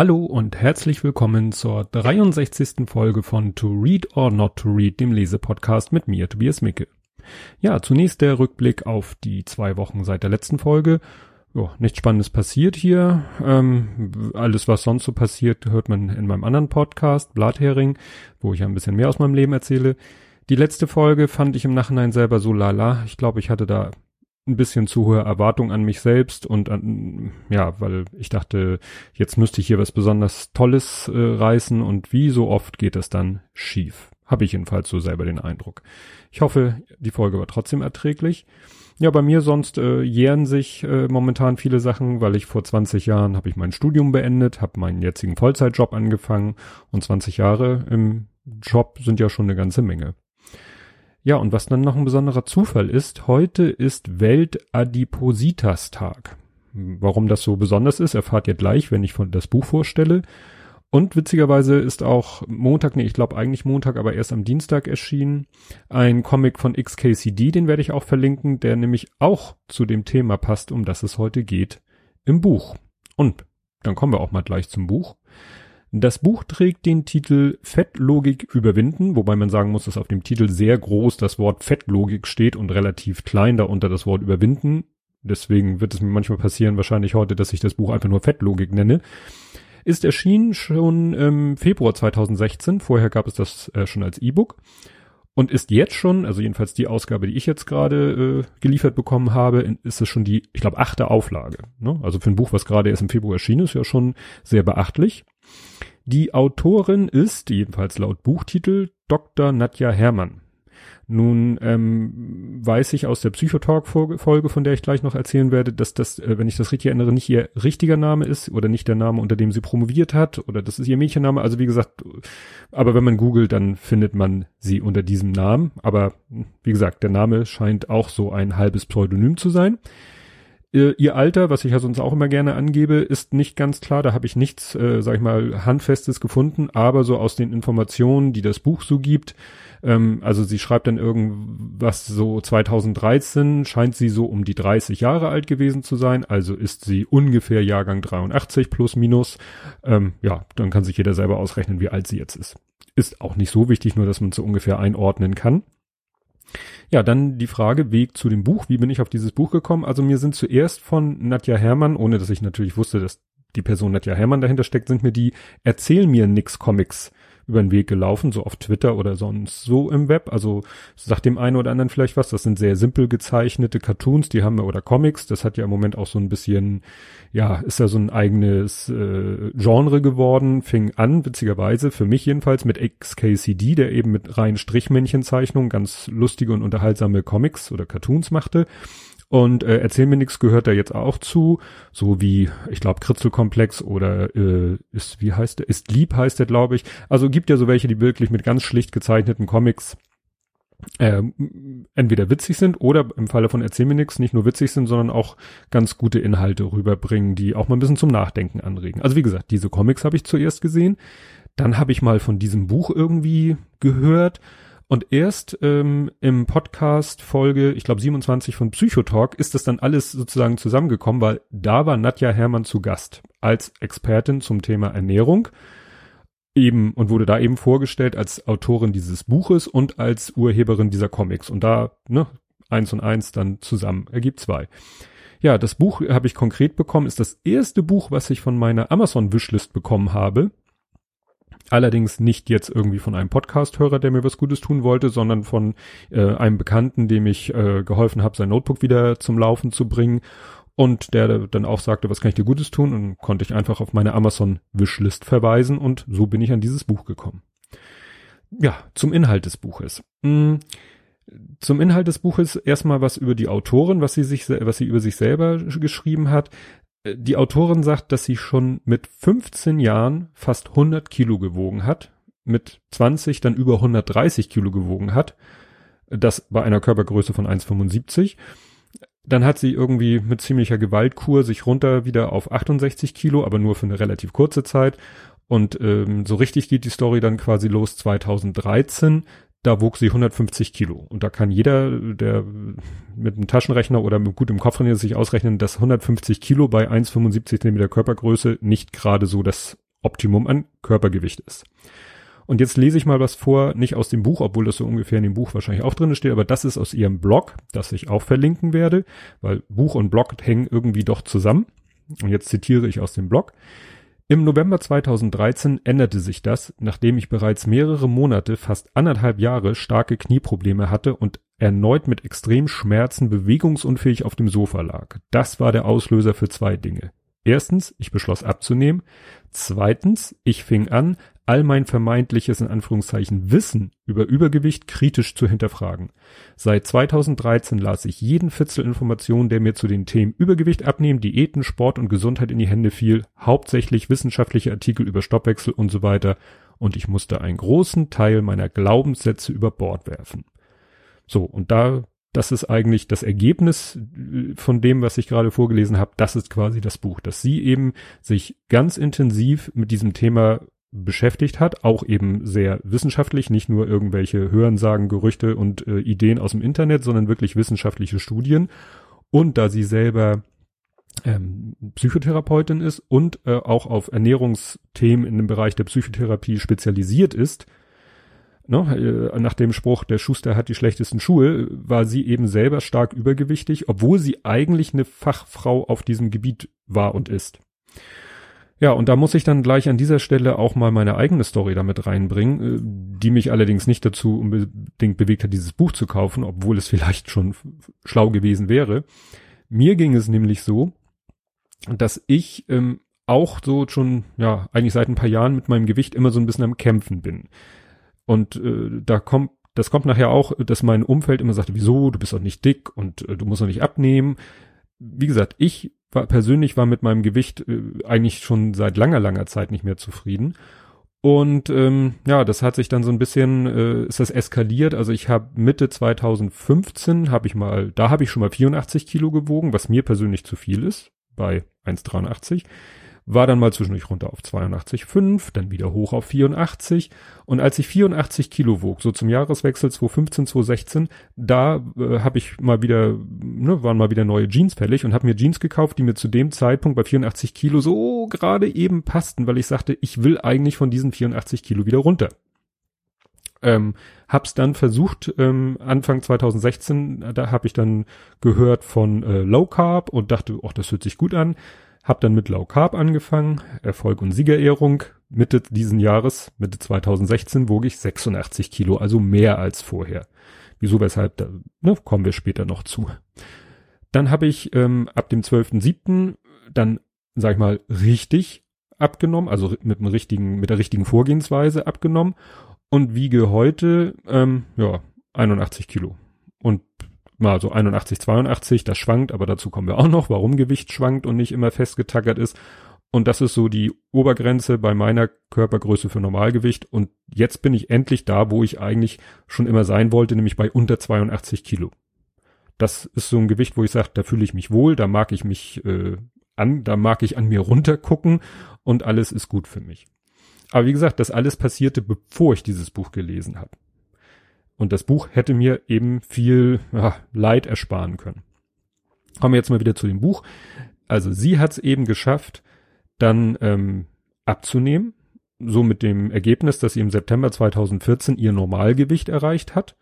Hallo und herzlich willkommen zur 63. Folge von To Read or Not to Read, dem Lesepodcast mit mir, Tobias Micke. Ja, zunächst der Rückblick auf die zwei Wochen seit der letzten Folge. Jo, nichts Spannendes passiert hier. Ähm, alles, was sonst so passiert, hört man in meinem anderen Podcast, Blathering, wo ich ein bisschen mehr aus meinem Leben erzähle. Die letzte Folge fand ich im Nachhinein selber so lala. Ich glaube, ich hatte da ein bisschen zu hohe Erwartung an mich selbst und an, ja, weil ich dachte, jetzt müsste ich hier was besonders Tolles äh, reißen und wie so oft geht das dann schief. Habe ich jedenfalls so selber den Eindruck. Ich hoffe, die Folge war trotzdem erträglich. Ja, bei mir sonst äh, jähren sich äh, momentan viele Sachen, weil ich vor 20 Jahren habe ich mein Studium beendet, habe meinen jetzigen Vollzeitjob angefangen und 20 Jahre im Job sind ja schon eine ganze Menge. Ja, und was dann noch ein besonderer Zufall ist, heute ist Weltadipositas-Tag. Warum das so besonders ist, erfahrt ihr gleich, wenn ich von das Buch vorstelle. Und witzigerweise ist auch Montag, nee, ich glaube eigentlich Montag, aber erst am Dienstag erschienen, ein Comic von XKCD, den werde ich auch verlinken, der nämlich auch zu dem Thema passt, um das es heute geht, im Buch. Und dann kommen wir auch mal gleich zum Buch. Das Buch trägt den Titel Fettlogik überwinden, wobei man sagen muss, dass auf dem Titel sehr groß das Wort Fettlogik steht und relativ klein darunter das Wort überwinden. Deswegen wird es mir manchmal passieren, wahrscheinlich heute, dass ich das Buch einfach nur Fettlogik nenne. Ist erschienen schon im Februar 2016. Vorher gab es das äh, schon als E-Book und ist jetzt schon, also jedenfalls die Ausgabe, die ich jetzt gerade äh, geliefert bekommen habe, ist es schon die, ich glaube, achte Auflage. Ne? Also für ein Buch, was gerade erst im Februar erschienen ist, ja schon sehr beachtlich. Die Autorin ist, jedenfalls laut Buchtitel, Dr. Nadja Herrmann. Nun ähm, weiß ich aus der Psychotalk-Folge, von der ich gleich noch erzählen werde, dass das, äh, wenn ich das richtig erinnere, nicht ihr richtiger Name ist oder nicht der Name, unter dem sie promoviert hat oder das ist ihr Mädchenname. Also wie gesagt, aber wenn man googelt, dann findet man sie unter diesem Namen. Aber wie gesagt, der Name scheint auch so ein halbes Pseudonym zu sein. Ihr, ihr Alter, was ich ja sonst auch immer gerne angebe, ist nicht ganz klar. Da habe ich nichts, äh, sag ich mal, handfestes gefunden. Aber so aus den Informationen, die das Buch so gibt, ähm, also sie schreibt dann irgendwas so 2013, scheint sie so um die 30 Jahre alt gewesen zu sein. Also ist sie ungefähr Jahrgang 83 plus minus. Ähm, ja, dann kann sich jeder selber ausrechnen, wie alt sie jetzt ist. Ist auch nicht so wichtig, nur dass man so ungefähr einordnen kann. Ja, dann die Frage, Weg zu dem Buch. Wie bin ich auf dieses Buch gekommen? Also mir sind zuerst von Nadja Hermann, ohne dass ich natürlich wusste, dass die Person Nadja Hermann dahinter steckt, sind mir die Erzähl mir nix Comics über den Weg gelaufen, so auf Twitter oder sonst so im Web. Also sagt dem einen oder anderen vielleicht was. Das sind sehr simpel gezeichnete Cartoons, die haben wir oder Comics. Das hat ja im Moment auch so ein bisschen, ja, ist ja so ein eigenes äh, Genre geworden. Fing an, witzigerweise, für mich jedenfalls, mit XKCD, der eben mit reinen Strichmännchenzeichnungen ganz lustige und unterhaltsame Comics oder Cartoons machte. Und äh, Erzähl mir nichts gehört da jetzt auch zu, so wie, ich glaube, Kritzelkomplex oder äh, ist, wie heißt der? Ist lieb heißt der, glaube ich. Also gibt ja so welche, die wirklich mit ganz schlicht gezeichneten Comics äh, entweder witzig sind oder im Falle von Erzähl mir nichts nicht nur witzig sind, sondern auch ganz gute Inhalte rüberbringen, die auch mal ein bisschen zum Nachdenken anregen. Also wie gesagt, diese Comics habe ich zuerst gesehen. Dann habe ich mal von diesem Buch irgendwie gehört und erst ähm, im Podcast Folge, ich glaube 27 von Psychotalk, ist das dann alles sozusagen zusammengekommen, weil da war Nadja Hermann zu Gast als Expertin zum Thema Ernährung eben und wurde da eben vorgestellt als Autorin dieses Buches und als Urheberin dieser Comics. Und da, ne, eins und eins dann zusammen ergibt zwei. Ja, das Buch habe ich konkret bekommen, ist das erste Buch, was ich von meiner Amazon-Wishlist bekommen habe. Allerdings nicht jetzt irgendwie von einem Podcast-Hörer, der mir was Gutes tun wollte, sondern von äh, einem Bekannten, dem ich äh, geholfen habe, sein Notebook wieder zum Laufen zu bringen. Und der dann auch sagte, was kann ich dir Gutes tun? Und konnte ich einfach auf meine Amazon-Wishlist verweisen und so bin ich an dieses Buch gekommen. Ja, zum Inhalt des Buches. Hm, zum Inhalt des Buches erstmal was über die Autorin, was sie sich, was sie über sich selber geschrieben hat. Äh, die Autorin sagt, dass sie schon mit 15 Jahren fast 100 Kilo gewogen hat, mit 20 dann über 130 Kilo gewogen hat, das bei einer Körpergröße von 1,75. Dann hat sie irgendwie mit ziemlicher Gewaltkur sich runter wieder auf 68 Kilo, aber nur für eine relativ kurze Zeit. Und ähm, so richtig geht die Story dann quasi los 2013 da wog sie 150 Kilo. Und da kann jeder, der mit einem Taschenrechner oder mit gutem Kopfrechner sich ausrechnen, dass 150 Kilo bei 1,75 cm Körpergröße nicht gerade so das Optimum an Körpergewicht ist. Und jetzt lese ich mal was vor, nicht aus dem Buch, obwohl das so ungefähr in dem Buch wahrscheinlich auch drin steht, aber das ist aus ihrem Blog, das ich auch verlinken werde, weil Buch und Blog hängen irgendwie doch zusammen. Und jetzt zitiere ich aus dem Blog. Im November 2013 änderte sich das, nachdem ich bereits mehrere Monate, fast anderthalb Jahre starke Knieprobleme hatte und erneut mit extremen Schmerzen bewegungsunfähig auf dem Sofa lag. Das war der Auslöser für zwei Dinge. Erstens, ich beschloss abzunehmen. Zweitens, ich fing an, all mein vermeintliches in Anführungszeichen Wissen über Übergewicht kritisch zu hinterfragen. Seit 2013 las ich jeden Fitzel Informationen, der mir zu den Themen Übergewicht, Abnehmen, Diäten, Sport und Gesundheit in die Hände fiel, hauptsächlich wissenschaftliche Artikel über Stoppwechsel und so weiter, und ich musste einen großen Teil meiner Glaubenssätze über Bord werfen. So, und da, das ist eigentlich das Ergebnis äh, von dem, was ich gerade vorgelesen habe, das ist quasi das Buch, dass sie eben sich ganz intensiv mit diesem Thema beschäftigt hat, auch eben sehr wissenschaftlich, nicht nur irgendwelche Hörensagen, Gerüchte und äh, Ideen aus dem Internet, sondern wirklich wissenschaftliche Studien. Und da sie selber ähm, Psychotherapeutin ist und äh, auch auf Ernährungsthemen in dem Bereich der Psychotherapie spezialisiert ist, ne, äh, nach dem Spruch, der Schuster hat die schlechtesten Schuhe, war sie eben selber stark übergewichtig, obwohl sie eigentlich eine Fachfrau auf diesem Gebiet war und ist. Ja, und da muss ich dann gleich an dieser Stelle auch mal meine eigene Story damit reinbringen, äh, die mich allerdings nicht dazu unbedingt bewegt hat, dieses Buch zu kaufen, obwohl es vielleicht schon schlau gewesen wäre. Mir ging es nämlich so, dass ich ähm, auch so schon, ja, eigentlich seit ein paar Jahren mit meinem Gewicht immer so ein bisschen am Kämpfen bin. Und äh, da kommt, das kommt nachher auch, dass mein Umfeld immer sagt, wieso, du bist doch nicht dick und äh, du musst doch nicht abnehmen. Wie gesagt, ich war persönlich war mit meinem Gewicht äh, eigentlich schon seit langer, langer Zeit nicht mehr zufrieden. Und ähm, ja, das hat sich dann so ein bisschen, äh, ist das eskaliert. Also ich habe Mitte 2015 habe ich mal, da habe ich schon mal 84 Kilo gewogen, was mir persönlich zu viel ist, bei 1,83 war dann mal zwischendurch runter auf 82,5, dann wieder hoch auf 84 und als ich 84 Kilo wog, so zum Jahreswechsel 2015, 2016, da äh, habe ich mal wieder, ne, waren mal wieder neue Jeans fällig und habe mir Jeans gekauft, die mir zu dem Zeitpunkt bei 84 Kilo so gerade eben passten, weil ich sagte, ich will eigentlich von diesen 84 Kilo wieder runter. Ähm, hab's dann versucht, ähm, Anfang 2016, da habe ich dann gehört von äh, Low Carb und dachte, ach, das hört sich gut an hab dann mit Low Carb angefangen, Erfolg und Siegerehrung. Mitte diesen Jahres, Mitte 2016, wog ich 86 Kilo, also mehr als vorher. Wieso, weshalb, da ne, kommen wir später noch zu. Dann habe ich ähm, ab dem 12.07. dann, sag ich mal, richtig abgenommen, also mit dem richtigen, mit der richtigen Vorgehensweise abgenommen und wiege heute ähm, ja 81 Kilo. Mal so 81, 82, das schwankt, aber dazu kommen wir auch noch, warum Gewicht schwankt und nicht immer festgetackert ist. Und das ist so die Obergrenze bei meiner Körpergröße für Normalgewicht. Und jetzt bin ich endlich da, wo ich eigentlich schon immer sein wollte, nämlich bei unter 82 Kilo. Das ist so ein Gewicht, wo ich sage, da fühle ich mich wohl, da mag ich mich äh, an, da mag ich an mir runtergucken und alles ist gut für mich. Aber wie gesagt, das alles passierte, bevor ich dieses Buch gelesen habe. Und das Buch hätte mir eben viel ja, Leid ersparen können. Kommen wir jetzt mal wieder zu dem Buch. Also sie hat es eben geschafft, dann ähm, abzunehmen, so mit dem Ergebnis, dass sie im September 2014 ihr Normalgewicht erreicht hat.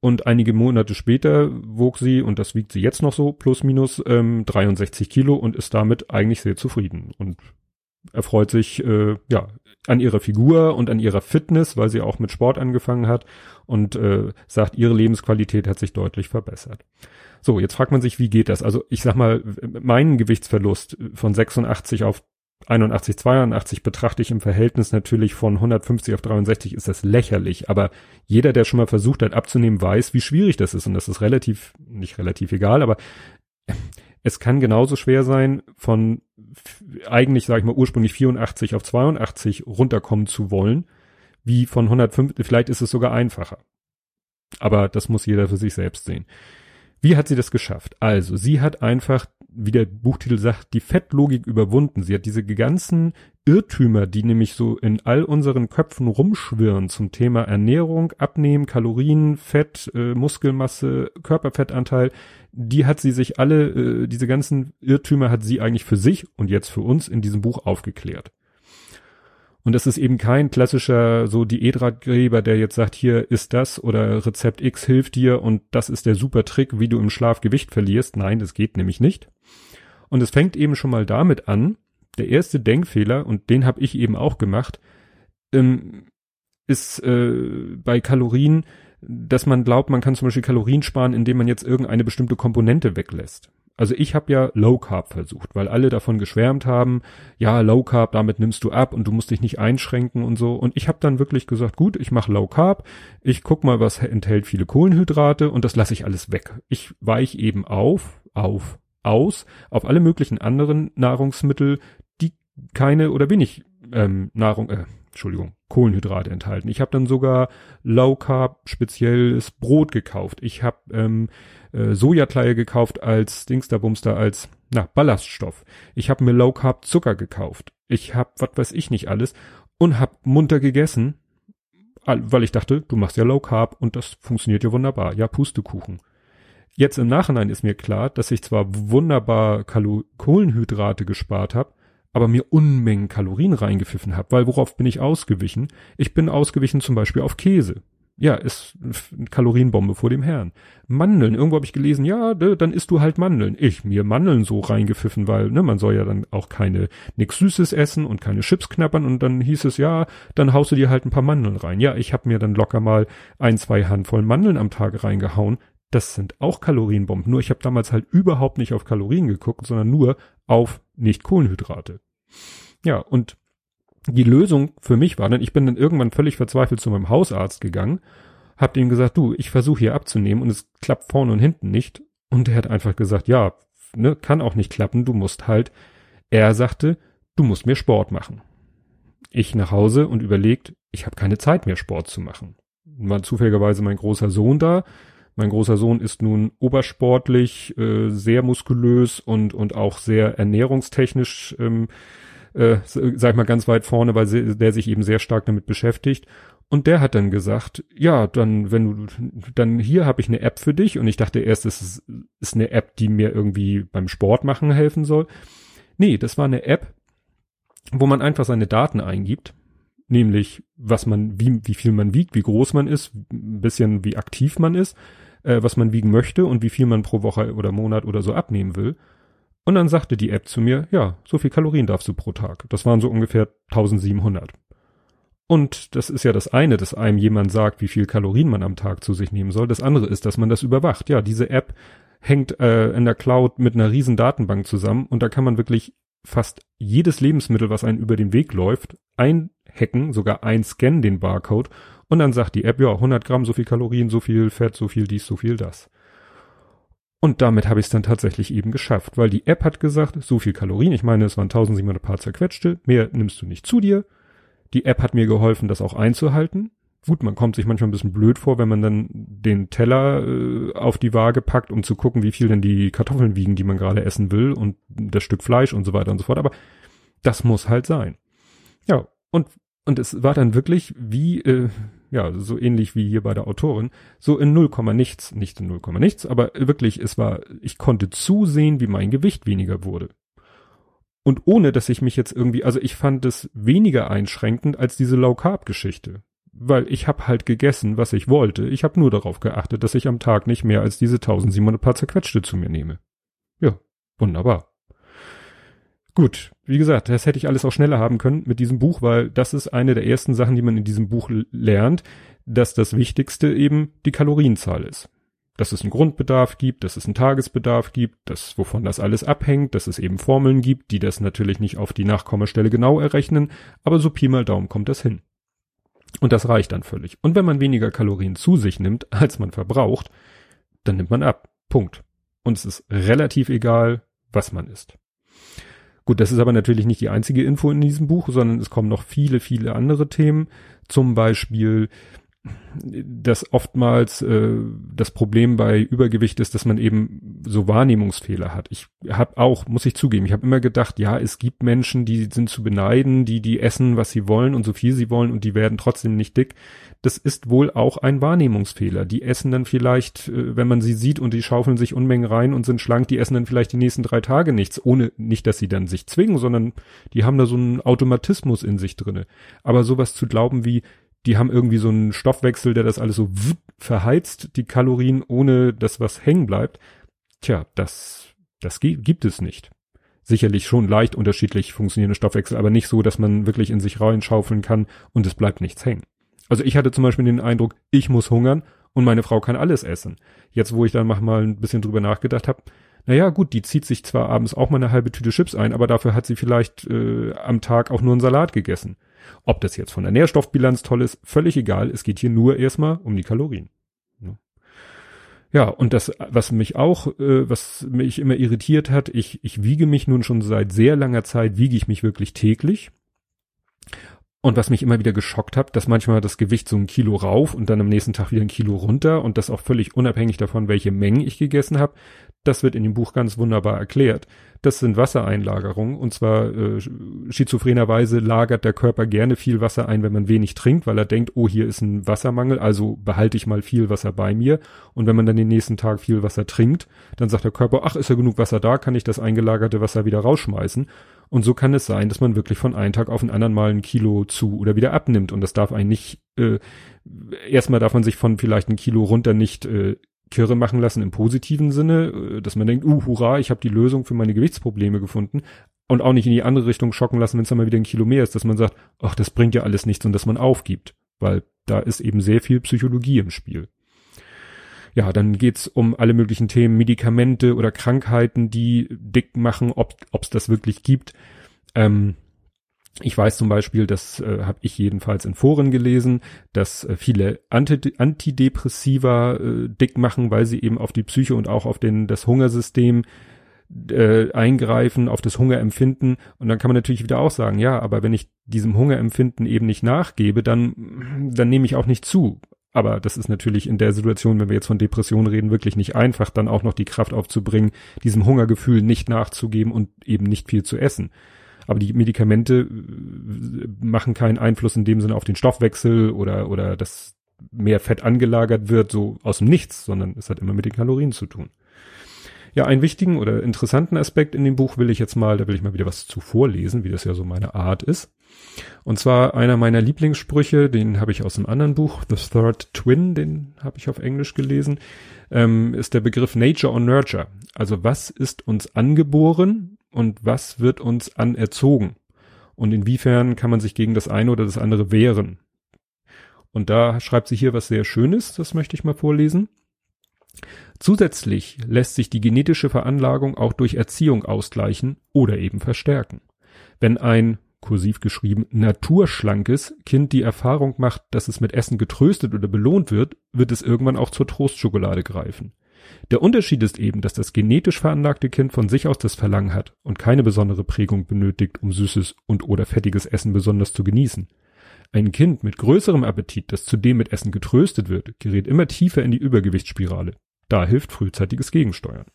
Und einige Monate später wog sie, und das wiegt sie jetzt noch so, plus minus ähm, 63 Kilo und ist damit eigentlich sehr zufrieden und erfreut sich äh, ja an ihrer Figur und an ihrer Fitness, weil sie auch mit Sport angefangen hat und äh, sagt, ihre Lebensqualität hat sich deutlich verbessert. So, jetzt fragt man sich, wie geht das? Also ich sag mal, meinen Gewichtsverlust von 86 auf 81, 82 betrachte ich im Verhältnis natürlich von 150 auf 63 ist das lächerlich, aber jeder, der schon mal versucht hat abzunehmen, weiß, wie schwierig das ist und das ist relativ, nicht relativ egal, aber es kann genauso schwer sein, von eigentlich, sage ich mal, ursprünglich 84 auf 82 runterkommen zu wollen, wie von 105, vielleicht ist es sogar einfacher. Aber das muss jeder für sich selbst sehen. Wie hat sie das geschafft? Also, sie hat einfach, wie der Buchtitel sagt, die Fettlogik überwunden. Sie hat diese ganzen Irrtümer, die nämlich so in all unseren Köpfen rumschwirren zum Thema Ernährung, Abnehmen, Kalorien, Fett, äh, Muskelmasse, Körperfettanteil, die hat sie sich alle, äh, diese ganzen Irrtümer hat sie eigentlich für sich und jetzt für uns in diesem Buch aufgeklärt. Und das ist eben kein klassischer so Diätratgeber, der jetzt sagt, hier ist das oder Rezept X hilft dir und das ist der super Trick, wie du im Schlaf Gewicht verlierst. Nein, das geht nämlich nicht. Und es fängt eben schon mal damit an, der erste Denkfehler, und den habe ich eben auch gemacht, ähm, ist äh, bei Kalorien, dass man glaubt, man kann zum Beispiel Kalorien sparen, indem man jetzt irgendeine bestimmte Komponente weglässt. Also ich habe ja Low Carb versucht, weil alle davon geschwärmt haben, ja, Low Carb, damit nimmst du ab und du musst dich nicht einschränken und so. Und ich habe dann wirklich gesagt, gut, ich mache Low Carb, ich guck mal, was enthält viele Kohlenhydrate und das lasse ich alles weg. Ich weich eben auf, auf, aus, auf alle möglichen anderen Nahrungsmittel, die keine oder wenig ähm, Nahrung, äh, Entschuldigung, Kohlenhydrate enthalten. Ich habe dann sogar Low Carb spezielles Brot gekauft. Ich habe ähm, äh, Sojakleie gekauft als Dingsterbumster, als na, Ballaststoff. Ich habe mir Low Carb Zucker gekauft. Ich habe, was weiß ich nicht alles und habe munter gegessen, weil ich dachte, du machst ja Low Carb und das funktioniert ja wunderbar. Ja, Pustekuchen. Jetzt im Nachhinein ist mir klar, dass ich zwar wunderbar Kalo Kohlenhydrate gespart habe, aber mir Unmengen Kalorien reingepfiffen habe, weil worauf bin ich ausgewichen? Ich bin ausgewichen zum Beispiel auf Käse ja, ist eine Kalorienbombe vor dem Herrn. Mandeln, irgendwo habe ich gelesen, ja, dann isst du halt Mandeln. Ich mir Mandeln so reingepfiffen, weil ne, man soll ja dann auch keine nix Süßes essen und keine Chips knappern und dann hieß es, ja, dann haust du dir halt ein paar Mandeln rein. Ja, ich habe mir dann locker mal ein, zwei Handvoll Mandeln am Tag reingehauen. Das sind auch Kalorienbomben. Nur ich habe damals halt überhaupt nicht auf Kalorien geguckt, sondern nur auf nicht Kohlenhydrate. Ja, und die Lösung für mich war dann, ich bin dann irgendwann völlig verzweifelt zu meinem Hausarzt gegangen, hab ihm gesagt, du, ich versuche hier abzunehmen und es klappt vorne und hinten nicht. Und er hat einfach gesagt, ja, ne, kann auch nicht klappen, du musst halt, er sagte, du musst mir Sport machen. Ich nach Hause und überlegt, ich habe keine Zeit mehr Sport zu machen. War zufälligerweise mein großer Sohn da. Mein großer Sohn ist nun obersportlich, äh, sehr muskulös und, und auch sehr ernährungstechnisch ähm, äh, sag ich mal, ganz weit vorne, weil sie, der sich eben sehr stark damit beschäftigt. Und der hat dann gesagt, ja, dann, wenn du, dann hier habe ich eine App für dich. Und ich dachte erst, es ist, ist eine App, die mir irgendwie beim Sport machen helfen soll. Nee, das war eine App, wo man einfach seine Daten eingibt. Nämlich, was man, wie, wie viel man wiegt, wie groß man ist, ein bisschen wie aktiv man ist, äh, was man wiegen möchte und wie viel man pro Woche oder Monat oder so abnehmen will. Und dann sagte die App zu mir, ja, so viel Kalorien darfst du pro Tag. Das waren so ungefähr 1700. Und das ist ja das eine, dass einem jemand sagt, wie viel Kalorien man am Tag zu sich nehmen soll. Das andere ist, dass man das überwacht. Ja, diese App hängt äh, in der Cloud mit einer riesen Datenbank zusammen und da kann man wirklich fast jedes Lebensmittel, was einen über den Weg läuft, einhacken, sogar einscannen den Barcode und dann sagt die App, ja, 100 Gramm, so viel Kalorien, so viel Fett, so viel dies, so viel das. Und damit habe ich es dann tatsächlich eben geschafft, weil die App hat gesagt, so viel Kalorien, ich meine, es waren 1700 paar zerquetschte, mehr nimmst du nicht zu dir. Die App hat mir geholfen, das auch einzuhalten. Gut, man kommt sich manchmal ein bisschen blöd vor, wenn man dann den Teller äh, auf die Waage packt, um zu gucken, wie viel denn die Kartoffeln wiegen, die man gerade essen will und das Stück Fleisch und so weiter und so fort. Aber das muss halt sein. Ja, und und es war dann wirklich wie, äh, ja, so ähnlich wie hier bei der Autorin, so in 0, nichts, nicht in 0, nichts, aber wirklich, es war, ich konnte zusehen, wie mein Gewicht weniger wurde. Und ohne, dass ich mich jetzt irgendwie, also ich fand es weniger einschränkend als diese Low-Carb-Geschichte. Weil ich habe halt gegessen, was ich wollte. Ich habe nur darauf geachtet, dass ich am Tag nicht mehr als diese 1700 paar zerquetschte zu mir nehme. Ja, wunderbar. Gut, wie gesagt, das hätte ich alles auch schneller haben können mit diesem Buch, weil das ist eine der ersten Sachen, die man in diesem Buch lernt, dass das Wichtigste eben die Kalorienzahl ist. Dass es einen Grundbedarf gibt, dass es einen Tagesbedarf gibt, dass wovon das alles abhängt, dass es eben Formeln gibt, die das natürlich nicht auf die Nachkommastelle genau errechnen, aber so Pi mal Daumen kommt das hin. Und das reicht dann völlig. Und wenn man weniger Kalorien zu sich nimmt, als man verbraucht, dann nimmt man ab. Punkt. Und es ist relativ egal, was man isst. Gut, das ist aber natürlich nicht die einzige Info in diesem Buch, sondern es kommen noch viele, viele andere Themen. Zum Beispiel, dass oftmals äh, das Problem bei Übergewicht ist, dass man eben so Wahrnehmungsfehler hat. Ich habe auch, muss ich zugeben, ich habe immer gedacht, ja, es gibt Menschen, die sind zu beneiden, die die essen, was sie wollen und so viel sie wollen und die werden trotzdem nicht dick. Das ist wohl auch ein Wahrnehmungsfehler. Die essen dann vielleicht, äh, wenn man sie sieht und die schaufeln sich Unmengen rein und sind schlank, die essen dann vielleicht die nächsten drei Tage nichts, ohne nicht, dass sie dann sich zwingen, sondern die haben da so einen Automatismus in sich drinne. Aber sowas zu glauben wie, die haben irgendwie so einen Stoffwechsel, der das alles so verheizt, die Kalorien, ohne dass was hängen bleibt. Tja, das, das gibt es nicht. Sicherlich schon leicht unterschiedlich funktionierende Stoffwechsel, aber nicht so, dass man wirklich in sich reinschaufeln kann und es bleibt nichts hängen. Also ich hatte zum Beispiel den Eindruck, ich muss hungern und meine Frau kann alles essen. Jetzt, wo ich dann mal ein bisschen drüber nachgedacht habe, naja, gut, die zieht sich zwar abends auch mal eine halbe Tüte Chips ein, aber dafür hat sie vielleicht äh, am Tag auch nur einen Salat gegessen. Ob das jetzt von der Nährstoffbilanz toll ist, völlig egal. Es geht hier nur erstmal um die Kalorien. Ja, und das, was mich auch, äh, was mich immer irritiert hat, ich, ich wiege mich nun schon seit sehr langer Zeit, wiege ich mich wirklich täglich. Und was mich immer wieder geschockt hat, dass manchmal das Gewicht so ein Kilo rauf und dann am nächsten Tag wieder ein Kilo runter und das auch völlig unabhängig davon, welche Mengen ich gegessen habe. Das wird in dem Buch ganz wunderbar erklärt. Das sind Wassereinlagerungen und zwar äh, schizophrenerweise lagert der Körper gerne viel Wasser ein, wenn man wenig trinkt, weil er denkt, oh, hier ist ein Wassermangel, also behalte ich mal viel Wasser bei mir. Und wenn man dann den nächsten Tag viel Wasser trinkt, dann sagt der Körper, ach, ist ja genug Wasser da, kann ich das eingelagerte Wasser wieder rausschmeißen. Und so kann es sein, dass man wirklich von einem Tag auf den anderen mal ein Kilo zu oder wieder abnimmt. Und das darf eigentlich, äh, erstmal darf man sich von vielleicht ein Kilo runter nicht äh, kirre machen lassen im positiven Sinne, äh, dass man denkt, uh, hurra, ich habe die Lösung für meine Gewichtsprobleme gefunden. Und auch nicht in die andere Richtung schocken lassen, wenn es dann mal wieder ein Kilo mehr ist, dass man sagt, ach, das bringt ja alles nichts und dass man aufgibt. Weil da ist eben sehr viel Psychologie im Spiel. Ja, dann geht's um alle möglichen Themen, Medikamente oder Krankheiten, die dick machen, ob es das wirklich gibt. Ähm, ich weiß zum Beispiel, das äh, habe ich jedenfalls in Foren gelesen, dass äh, viele Anti Antidepressiva äh, dick machen, weil sie eben auf die Psyche und auch auf den das Hungersystem äh, eingreifen, auf das Hungerempfinden. Und dann kann man natürlich wieder auch sagen, ja, aber wenn ich diesem Hungerempfinden eben nicht nachgebe, dann dann nehme ich auch nicht zu. Aber das ist natürlich in der Situation, wenn wir jetzt von Depressionen reden, wirklich nicht einfach, dann auch noch die Kraft aufzubringen, diesem Hungergefühl nicht nachzugeben und eben nicht viel zu essen. Aber die Medikamente äh, machen keinen Einfluss in dem Sinne auf den Stoffwechsel oder, oder dass mehr Fett angelagert wird, so aus dem Nichts, sondern es hat immer mit den Kalorien zu tun. Ja, einen wichtigen oder interessanten Aspekt in dem Buch will ich jetzt mal, da will ich mal wieder was zu vorlesen, wie das ja so meine Art ist. Und zwar einer meiner Lieblingssprüche, den habe ich aus einem anderen Buch, The Third Twin, den habe ich auf Englisch gelesen, ähm, ist der Begriff Nature or Nurture. Also was ist uns angeboren und was wird uns anerzogen? Und inwiefern kann man sich gegen das eine oder das andere wehren? Und da schreibt sie hier was sehr Schönes, das möchte ich mal vorlesen. Zusätzlich lässt sich die genetische Veranlagung auch durch Erziehung ausgleichen oder eben verstärken. Wenn ein kursiv geschrieben, naturschlankes Kind die Erfahrung macht, dass es mit Essen getröstet oder belohnt wird, wird es irgendwann auch zur Trostschokolade greifen. Der Unterschied ist eben, dass das genetisch veranlagte Kind von sich aus das Verlangen hat und keine besondere Prägung benötigt, um süßes und oder fettiges Essen besonders zu genießen. Ein Kind mit größerem Appetit, das zudem mit Essen getröstet wird, gerät immer tiefer in die Übergewichtsspirale. Da hilft frühzeitiges Gegensteuern.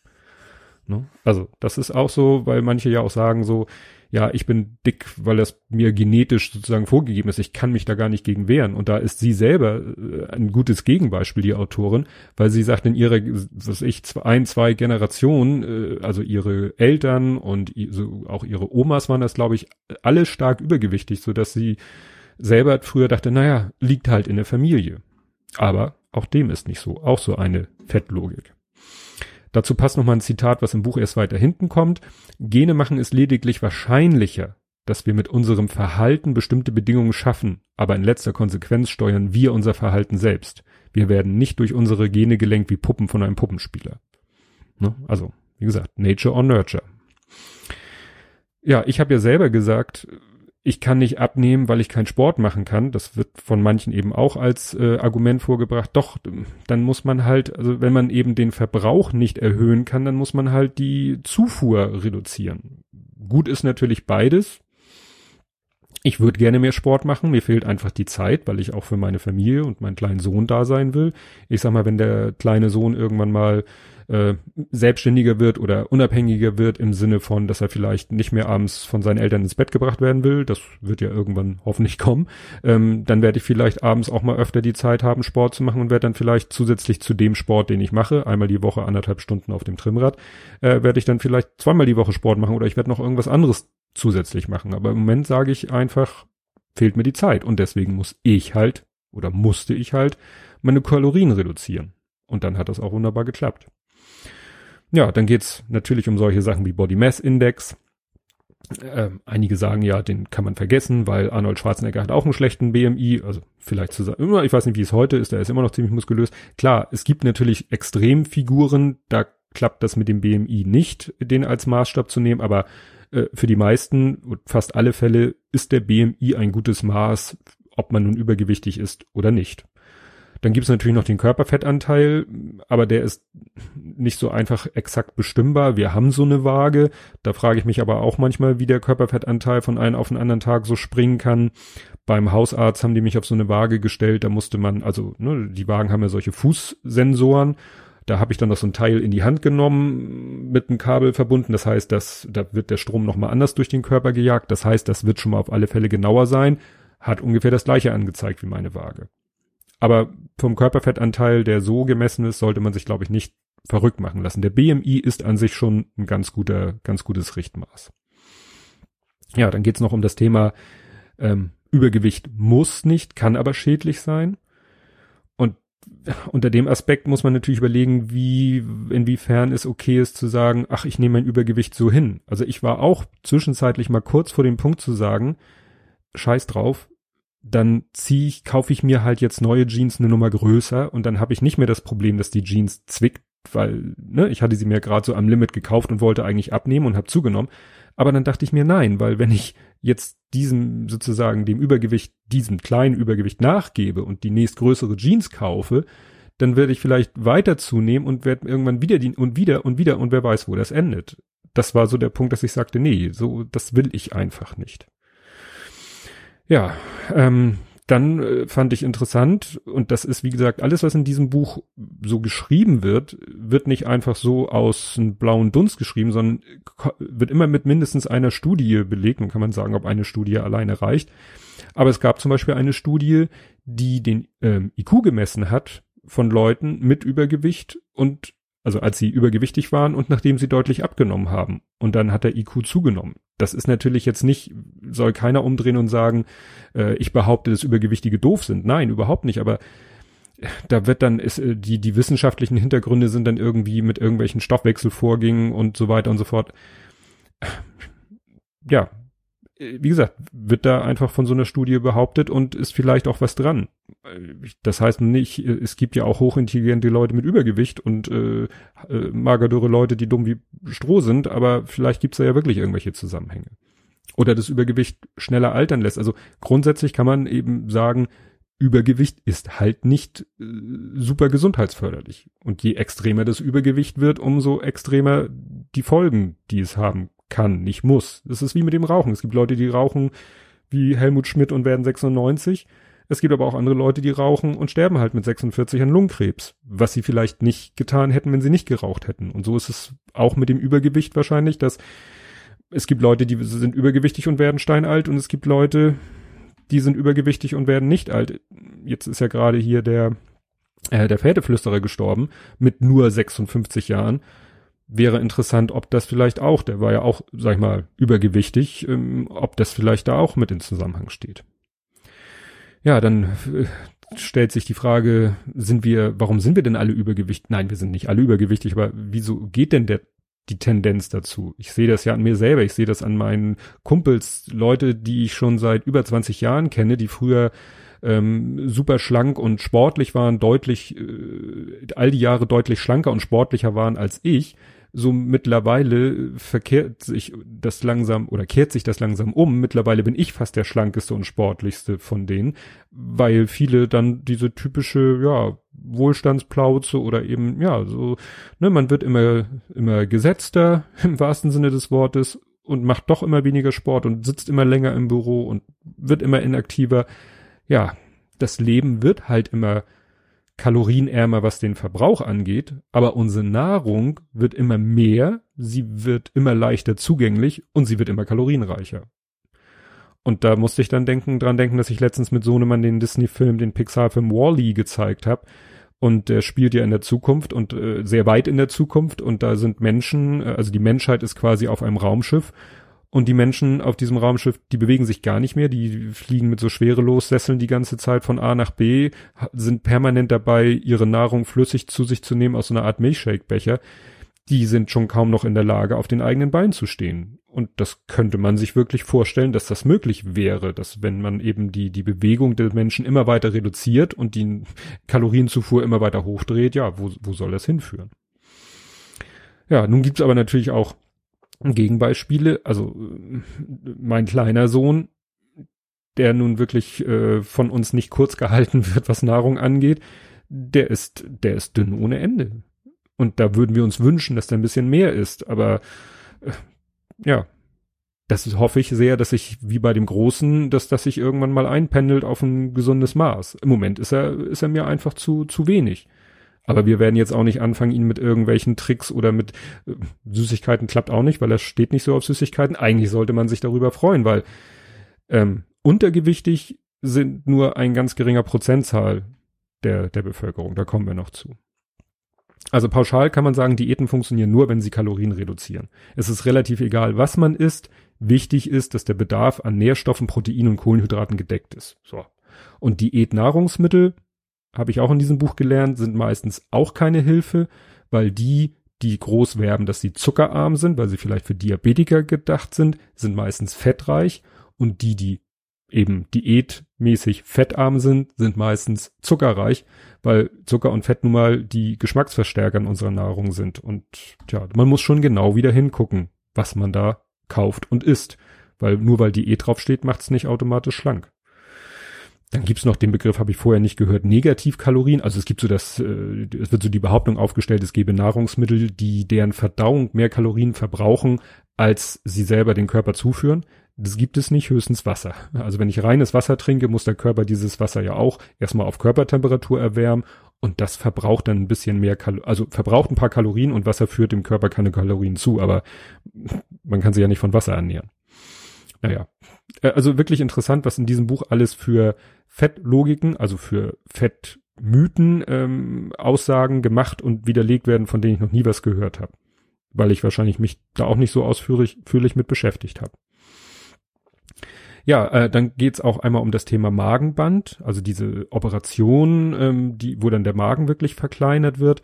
Ne? Also, das ist auch so, weil manche ja auch sagen so, ja, ich bin dick, weil das mir genetisch sozusagen vorgegeben ist. Ich kann mich da gar nicht gegen wehren. Und da ist sie selber äh, ein gutes Gegenbeispiel, die Autorin, weil sie sagt, in ihrer, was ich, ein, zwei Generationen, äh, also ihre Eltern und auch ihre Omas waren das, glaube ich, alle stark übergewichtig, so dass sie selber früher dachte, naja, liegt halt in der Familie. Aber auch dem ist nicht so. Auch so eine Fettlogik. Dazu passt nochmal ein Zitat, was im Buch erst weiter hinten kommt. Gene machen es lediglich wahrscheinlicher, dass wir mit unserem Verhalten bestimmte Bedingungen schaffen, aber in letzter Konsequenz steuern wir unser Verhalten selbst. Wir werden nicht durch unsere Gene gelenkt wie Puppen von einem Puppenspieler. Ne? Also, wie gesagt, Nature or Nurture. Ja, ich habe ja selber gesagt, ich kann nicht abnehmen, weil ich keinen Sport machen kann. Das wird von manchen eben auch als äh, Argument vorgebracht. Doch, dann muss man halt, also wenn man eben den Verbrauch nicht erhöhen kann, dann muss man halt die Zufuhr reduzieren. Gut ist natürlich beides. Ich würde gerne mehr Sport machen, mir fehlt einfach die Zeit, weil ich auch für meine Familie und meinen kleinen Sohn da sein will. Ich sag mal, wenn der kleine Sohn irgendwann mal äh, selbstständiger wird oder unabhängiger wird im Sinne von, dass er vielleicht nicht mehr abends von seinen Eltern ins Bett gebracht werden will, das wird ja irgendwann hoffentlich kommen, ähm, dann werde ich vielleicht abends auch mal öfter die Zeit haben, Sport zu machen und werde dann vielleicht zusätzlich zu dem Sport, den ich mache, einmal die Woche anderthalb Stunden auf dem Trimmrad, äh, werde ich dann vielleicht zweimal die Woche Sport machen oder ich werde noch irgendwas anderes zusätzlich machen. Aber im Moment sage ich einfach, fehlt mir die Zeit und deswegen muss ich halt oder musste ich halt meine Kalorien reduzieren. Und dann hat das auch wunderbar geklappt. Ja, dann geht's natürlich um solche Sachen wie Body Mass Index. Ähm, einige sagen ja, den kann man vergessen, weil Arnold Schwarzenegger hat auch einen schlechten BMI, also vielleicht zu sagen, ich weiß nicht, wie es heute ist, der ist immer noch ziemlich muskulös. Klar, es gibt natürlich Extremfiguren, da klappt das mit dem BMI nicht, den als Maßstab zu nehmen, aber äh, für die meisten und fast alle Fälle ist der BMI ein gutes Maß, ob man nun übergewichtig ist oder nicht. Dann gibt es natürlich noch den Körperfettanteil, aber der ist nicht so einfach exakt bestimmbar. Wir haben so eine Waage. Da frage ich mich aber auch manchmal, wie der Körperfettanteil von einem auf den anderen Tag so springen kann. Beim Hausarzt haben die mich auf so eine Waage gestellt. Da musste man, also ne, die Wagen haben ja solche Fußsensoren. Da habe ich dann noch so ein Teil in die Hand genommen, mit einem Kabel verbunden. Das heißt, dass da wird der Strom nochmal anders durch den Körper gejagt. Das heißt, das wird schon mal auf alle Fälle genauer sein. Hat ungefähr das gleiche angezeigt wie meine Waage. Aber vom Körperfettanteil, der so gemessen ist, sollte man sich, glaube ich, nicht verrückt machen lassen. Der BMI ist an sich schon ein ganz guter, ganz gutes Richtmaß. Ja, dann geht's noch um das Thema ähm, Übergewicht muss nicht, kann aber schädlich sein. Und unter dem Aspekt muss man natürlich überlegen, wie, inwiefern es okay ist zu sagen, ach, ich nehme mein Übergewicht so hin. Also ich war auch zwischenzeitlich mal kurz vor dem Punkt zu sagen, scheiß drauf, dann ziehe ich, kaufe ich mir halt jetzt neue Jeans eine Nummer größer und dann habe ich nicht mehr das Problem, dass die Jeans zwickt, weil ne, ich hatte sie mir gerade so am Limit gekauft und wollte eigentlich abnehmen und habe zugenommen. Aber dann dachte ich mir nein, weil wenn ich jetzt diesem sozusagen dem Übergewicht, diesem kleinen Übergewicht nachgebe und die nächstgrößere Jeans kaufe, dann werde ich vielleicht weiter zunehmen und werde irgendwann wieder die und wieder und wieder und wer weiß, wo das endet. Das war so der Punkt, dass ich sagte, nee, so das will ich einfach nicht. Ja, ähm, dann äh, fand ich interessant, und das ist, wie gesagt, alles, was in diesem Buch so geschrieben wird, wird nicht einfach so aus einem blauen Dunst geschrieben, sondern wird immer mit mindestens einer Studie belegt. Nun kann man sagen, ob eine Studie alleine reicht. Aber es gab zum Beispiel eine Studie, die den ähm, IQ gemessen hat von Leuten mit Übergewicht und also als sie übergewichtig waren und nachdem sie deutlich abgenommen haben. Und dann hat der IQ zugenommen. Das ist natürlich jetzt nicht, soll keiner umdrehen und sagen, äh, ich behaupte, dass Übergewichtige doof sind. Nein, überhaupt nicht. Aber da wird dann, ist, äh, die, die wissenschaftlichen Hintergründe sind dann irgendwie mit irgendwelchen Stoffwechselvorgängen und so weiter und so fort. Ja, wie gesagt, wird da einfach von so einer Studie behauptet und ist vielleicht auch was dran. Das heißt nicht, es gibt ja auch hochintelligente Leute mit Übergewicht und äh, äh, magerdürre Leute, die dumm wie Stroh sind, aber vielleicht gibt's da ja wirklich irgendwelche Zusammenhänge. Oder das Übergewicht schneller altern lässt. Also grundsätzlich kann man eben sagen, Übergewicht ist halt nicht äh, super gesundheitsförderlich. Und je extremer das Übergewicht wird, umso extremer die Folgen, die es haben kann, nicht muss. Das ist wie mit dem Rauchen. Es gibt Leute, die rauchen wie Helmut Schmidt und werden 96. Es gibt aber auch andere Leute, die rauchen und sterben halt mit 46 an Lungenkrebs, was sie vielleicht nicht getan hätten, wenn sie nicht geraucht hätten. Und so ist es auch mit dem Übergewicht wahrscheinlich, dass es gibt Leute, die sind übergewichtig und werden steinalt und es gibt Leute, die sind übergewichtig und werden nicht alt. Jetzt ist ja gerade hier der äh, der Pferdeflüsterer gestorben mit nur 56 Jahren wäre interessant, ob das vielleicht auch, der war ja auch, sag ich mal, übergewichtig, ähm, ob das vielleicht da auch mit in Zusammenhang steht. Ja, dann äh, stellt sich die Frage, sind wir, warum sind wir denn alle übergewichtig? Nein, wir sind nicht alle übergewichtig, aber wieso geht denn der, die Tendenz dazu? Ich sehe das ja an mir selber, ich sehe das an meinen Kumpels, Leute, die ich schon seit über 20 Jahren kenne, die früher ähm, super schlank und sportlich waren, deutlich, äh, all die Jahre deutlich schlanker und sportlicher waren als ich so mittlerweile verkehrt sich das langsam oder kehrt sich das langsam um. Mittlerweile bin ich fast der schlankeste und sportlichste von denen, weil viele dann diese typische, ja, Wohlstandsplauze oder eben, ja, so, ne, man wird immer, immer gesetzter im wahrsten Sinne des Wortes und macht doch immer weniger Sport und sitzt immer länger im Büro und wird immer inaktiver. Ja, das Leben wird halt immer kalorienärmer, was den Verbrauch angeht, aber unsere Nahrung wird immer mehr, sie wird immer leichter zugänglich und sie wird immer kalorienreicher. Und da musste ich dann denken, dran denken, dass ich letztens mit Sohnemann den Disney-Film, den Pixar-Film Wall-E gezeigt habe. Und der spielt ja in der Zukunft und äh, sehr weit in der Zukunft und da sind Menschen, äh, also die Menschheit ist quasi auf einem Raumschiff und die Menschen auf diesem Raumschiff, die bewegen sich gar nicht mehr, die fliegen mit so Schwerelossesseln die ganze Zeit von A nach B, sind permanent dabei, ihre Nahrung flüssig zu sich zu nehmen aus so einer Art Milchshake-Becher. Die sind schon kaum noch in der Lage, auf den eigenen Beinen zu stehen. Und das könnte man sich wirklich vorstellen, dass das möglich wäre, dass wenn man eben die, die Bewegung der Menschen immer weiter reduziert und die Kalorienzufuhr immer weiter hochdreht, ja, wo, wo soll das hinführen? Ja, nun gibt's aber natürlich auch Gegenbeispiele. Also mein kleiner Sohn, der nun wirklich äh, von uns nicht kurz gehalten wird, was Nahrung angeht, der ist, der ist dünn ohne Ende. Und da würden wir uns wünschen, dass der ein bisschen mehr ist. Aber äh, ja, das ist, hoffe ich sehr, dass ich wie bei dem Großen, dass das sich irgendwann mal einpendelt auf ein gesundes Maß. Im Moment ist er, ist er mir einfach zu, zu wenig. Aber wir werden jetzt auch nicht anfangen, ihn mit irgendwelchen Tricks oder mit äh, Süßigkeiten klappt auch nicht, weil er steht nicht so auf Süßigkeiten. Eigentlich sollte man sich darüber freuen, weil ähm, untergewichtig sind nur ein ganz geringer Prozentzahl der, der Bevölkerung. Da kommen wir noch zu. Also pauschal kann man sagen, Diäten funktionieren nur, wenn sie Kalorien reduzieren. Es ist relativ egal, was man isst. Wichtig ist, dass der Bedarf an Nährstoffen, Proteinen und Kohlenhydraten gedeckt ist. So. Und Diätnahrungsmittel, habe ich auch in diesem Buch gelernt, sind meistens auch keine Hilfe, weil die, die groß werben, dass sie zuckerarm sind, weil sie vielleicht für Diabetiker gedacht sind, sind meistens fettreich und die, die eben diätmäßig fettarm sind, sind meistens zuckerreich, weil Zucker und Fett nun mal die Geschmacksverstärker in unserer Nahrung sind. Und tja, man muss schon genau wieder hingucken, was man da kauft und isst. Weil nur weil Diät draufsteht, macht es nicht automatisch schlank. Dann gibt's noch den Begriff, habe ich vorher nicht gehört, Negativkalorien. Also es gibt so das, äh, es wird so die Behauptung aufgestellt, es gebe Nahrungsmittel, die deren Verdauung mehr Kalorien verbrauchen, als sie selber den Körper zuführen. Das gibt es nicht, höchstens Wasser. Also wenn ich reines Wasser trinke, muss der Körper dieses Wasser ja auch erstmal auf Körpertemperatur erwärmen und das verbraucht dann ein bisschen mehr, Kal also verbraucht ein paar Kalorien und Wasser führt dem Körper keine Kalorien zu, aber man kann sich ja nicht von Wasser ernähren. Naja, also wirklich interessant, was in diesem Buch alles für Fettlogiken, also für Fettmythen, ähm, Aussagen gemacht und widerlegt werden, von denen ich noch nie was gehört habe, weil ich wahrscheinlich mich da auch nicht so ausführlich, ausführlich mit beschäftigt habe. Ja, äh, dann geht's auch einmal um das Thema Magenband, also diese Operation, ähm, die, wo dann der Magen wirklich verkleinert wird.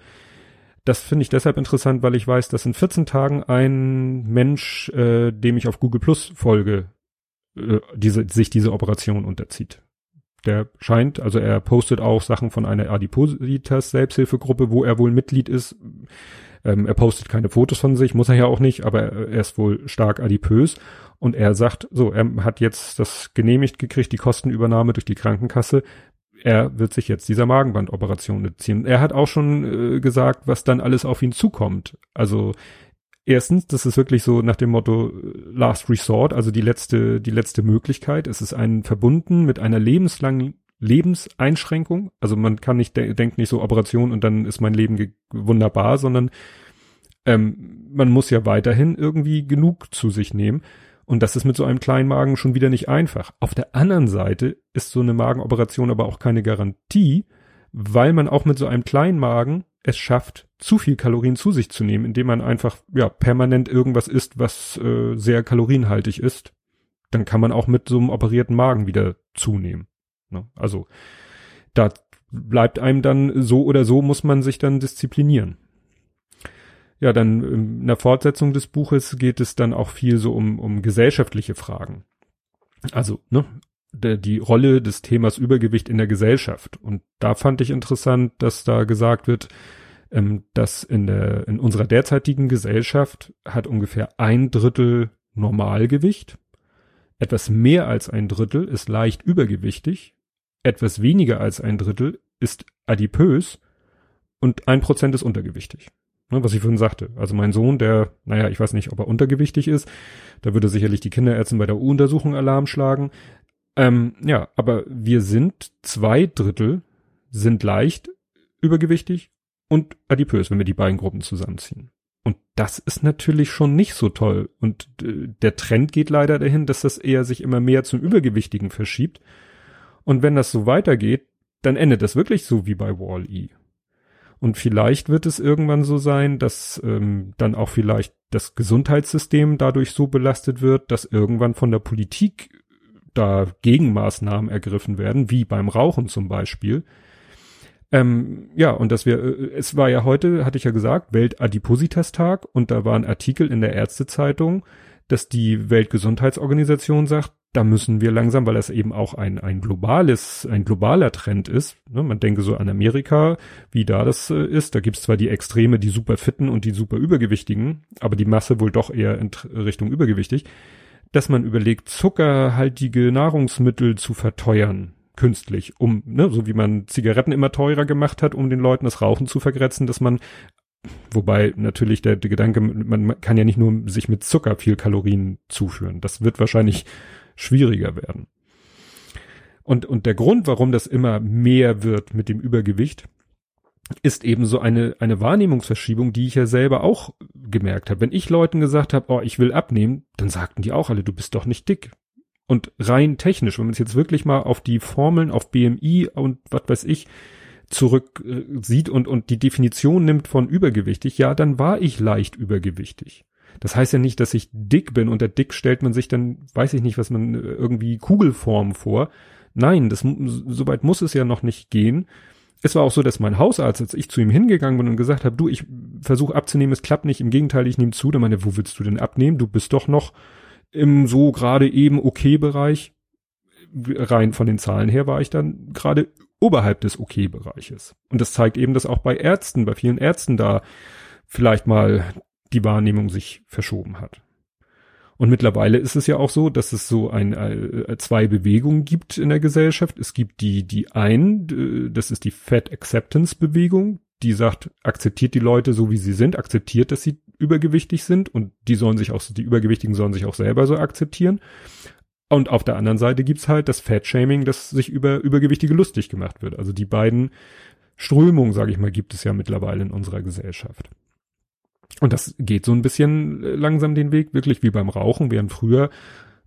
Das finde ich deshalb interessant, weil ich weiß, dass in 14 Tagen ein Mensch, äh, dem ich auf Google Plus folge, äh, diese, sich diese Operation unterzieht. Der scheint, also er postet auch Sachen von einer Adipositas Selbsthilfegruppe, wo er wohl Mitglied ist. Ähm, er postet keine Fotos von sich, muss er ja auch nicht, aber er ist wohl stark adipös. Und er sagt, so, er hat jetzt das genehmigt gekriegt, die Kostenübernahme durch die Krankenkasse. Er wird sich jetzt dieser Magenbandoperation ziehen. Er hat auch schon äh, gesagt, was dann alles auf ihn zukommt. Also erstens, das ist wirklich so nach dem Motto äh, Last Resort, also die letzte, die letzte Möglichkeit. Es ist ein verbunden mit einer lebenslangen Lebenseinschränkung. Also man kann nicht de denkt nicht so Operation und dann ist mein Leben wunderbar, sondern ähm, man muss ja weiterhin irgendwie genug zu sich nehmen. Und das ist mit so einem kleinen Magen schon wieder nicht einfach. Auf der anderen Seite ist so eine Magenoperation aber auch keine Garantie, weil man auch mit so einem kleinen Magen es schafft, zu viel Kalorien zu sich zu nehmen, indem man einfach ja permanent irgendwas isst, was äh, sehr kalorienhaltig ist. Dann kann man auch mit so einem operierten Magen wieder zunehmen. Ne? Also da bleibt einem dann so oder so muss man sich dann disziplinieren. Ja, dann in der Fortsetzung des Buches geht es dann auch viel so um, um gesellschaftliche Fragen. Also, ne, der, die Rolle des Themas Übergewicht in der Gesellschaft. Und da fand ich interessant, dass da gesagt wird, ähm, dass in der, in unserer derzeitigen Gesellschaft hat ungefähr ein Drittel Normalgewicht. Etwas mehr als ein Drittel ist leicht übergewichtig. Etwas weniger als ein Drittel ist adipös und ein Prozent ist untergewichtig. Ne, was ich vorhin sagte. Also mein Sohn, der, naja, ich weiß nicht, ob er untergewichtig ist, da würde sicherlich die Kinderärztin bei der U-Untersuchung Alarm schlagen. Ähm, ja, aber wir sind zwei Drittel sind leicht übergewichtig und adipös, wenn wir die beiden Gruppen zusammenziehen. Und das ist natürlich schon nicht so toll. Und äh, der Trend geht leider dahin, dass das eher sich immer mehr zum Übergewichtigen verschiebt. Und wenn das so weitergeht, dann endet das wirklich so wie bei Wall-E. Und vielleicht wird es irgendwann so sein, dass ähm, dann auch vielleicht das Gesundheitssystem dadurch so belastet wird, dass irgendwann von der Politik da Gegenmaßnahmen ergriffen werden, wie beim Rauchen zum Beispiel. Ähm, ja, und dass wir, äh, es war ja heute, hatte ich ja gesagt, Weltadipositas-Tag und da war ein Artikel in der Ärztezeitung, dass die Weltgesundheitsorganisation sagt, da müssen wir langsam, weil das eben auch ein, ein globales, ein globaler Trend ist. Ne? Man denke so an Amerika, wie da das äh, ist. Da gibt's zwar die Extreme, die super fitten und die super übergewichtigen, aber die Masse wohl doch eher in Richtung übergewichtig, dass man überlegt, zuckerhaltige Nahrungsmittel zu verteuern, künstlich, um, ne, so wie man Zigaretten immer teurer gemacht hat, um den Leuten das Rauchen zu vergrätzen, dass man Wobei natürlich der, der Gedanke, man kann ja nicht nur sich mit Zucker viel Kalorien zuführen. Das wird wahrscheinlich schwieriger werden. Und, und der Grund, warum das immer mehr wird mit dem Übergewicht, ist eben so eine, eine Wahrnehmungsverschiebung, die ich ja selber auch gemerkt habe. Wenn ich Leuten gesagt habe, oh, ich will abnehmen, dann sagten die auch alle, du bist doch nicht dick. Und rein technisch, wenn man es jetzt wirklich mal auf die Formeln, auf BMI und was weiß ich, zurück äh, sieht und, und die Definition nimmt von übergewichtig, ja, dann war ich leicht übergewichtig. Das heißt ja nicht, dass ich dick bin. Unter dick stellt man sich dann, weiß ich nicht, was man äh, irgendwie Kugelform vor. Nein, das, soweit muss es ja noch nicht gehen. Es war auch so, dass mein Hausarzt, als ich zu ihm hingegangen bin und gesagt habe, du, ich versuche abzunehmen, es klappt nicht, im Gegenteil, ich nehme zu, der meine, wo willst du denn abnehmen? Du bist doch noch im so gerade eben okay Bereich. Rein von den Zahlen her war ich dann gerade oberhalb des okay Bereiches. Und das zeigt eben, dass auch bei Ärzten, bei vielen Ärzten da vielleicht mal die Wahrnehmung sich verschoben hat. Und mittlerweile ist es ja auch so, dass es so ein, äh, zwei Bewegungen gibt in der Gesellschaft. Es gibt die, die einen, das ist die Fat Acceptance Bewegung, die sagt, akzeptiert die Leute so wie sie sind, akzeptiert, dass sie übergewichtig sind und die sollen sich auch, die Übergewichtigen sollen sich auch selber so akzeptieren. Und auf der anderen Seite gibt's halt das Fat-Shaming, das sich über Übergewichtige lustig gemacht wird. Also die beiden Strömungen, sage ich mal, gibt es ja mittlerweile in unserer Gesellschaft. Und das geht so ein bisschen äh, langsam den Weg, wirklich wie beim Rauchen, während früher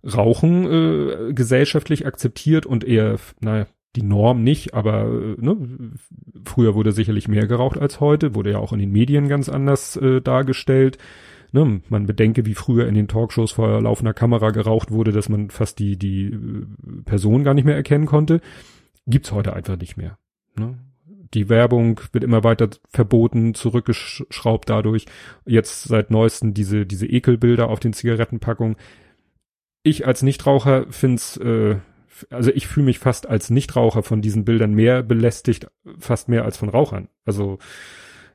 Rauchen äh, gesellschaftlich akzeptiert und eher, naja, die Norm nicht, aber äh, ne, früher wurde sicherlich mehr geraucht als heute, wurde ja auch in den Medien ganz anders äh, dargestellt. Ne, man bedenke, wie früher in den Talkshows vor laufender Kamera geraucht wurde, dass man fast die, die äh, Person gar nicht mehr erkennen konnte. Gibt's heute einfach nicht mehr. Ne? Die Werbung wird immer weiter verboten, zurückgeschraubt dadurch. Jetzt seit neuesten diese, diese Ekelbilder auf den Zigarettenpackungen. Ich als Nichtraucher find's, äh, also ich fühle mich fast als Nichtraucher von diesen Bildern mehr belästigt, fast mehr als von Rauchern. Also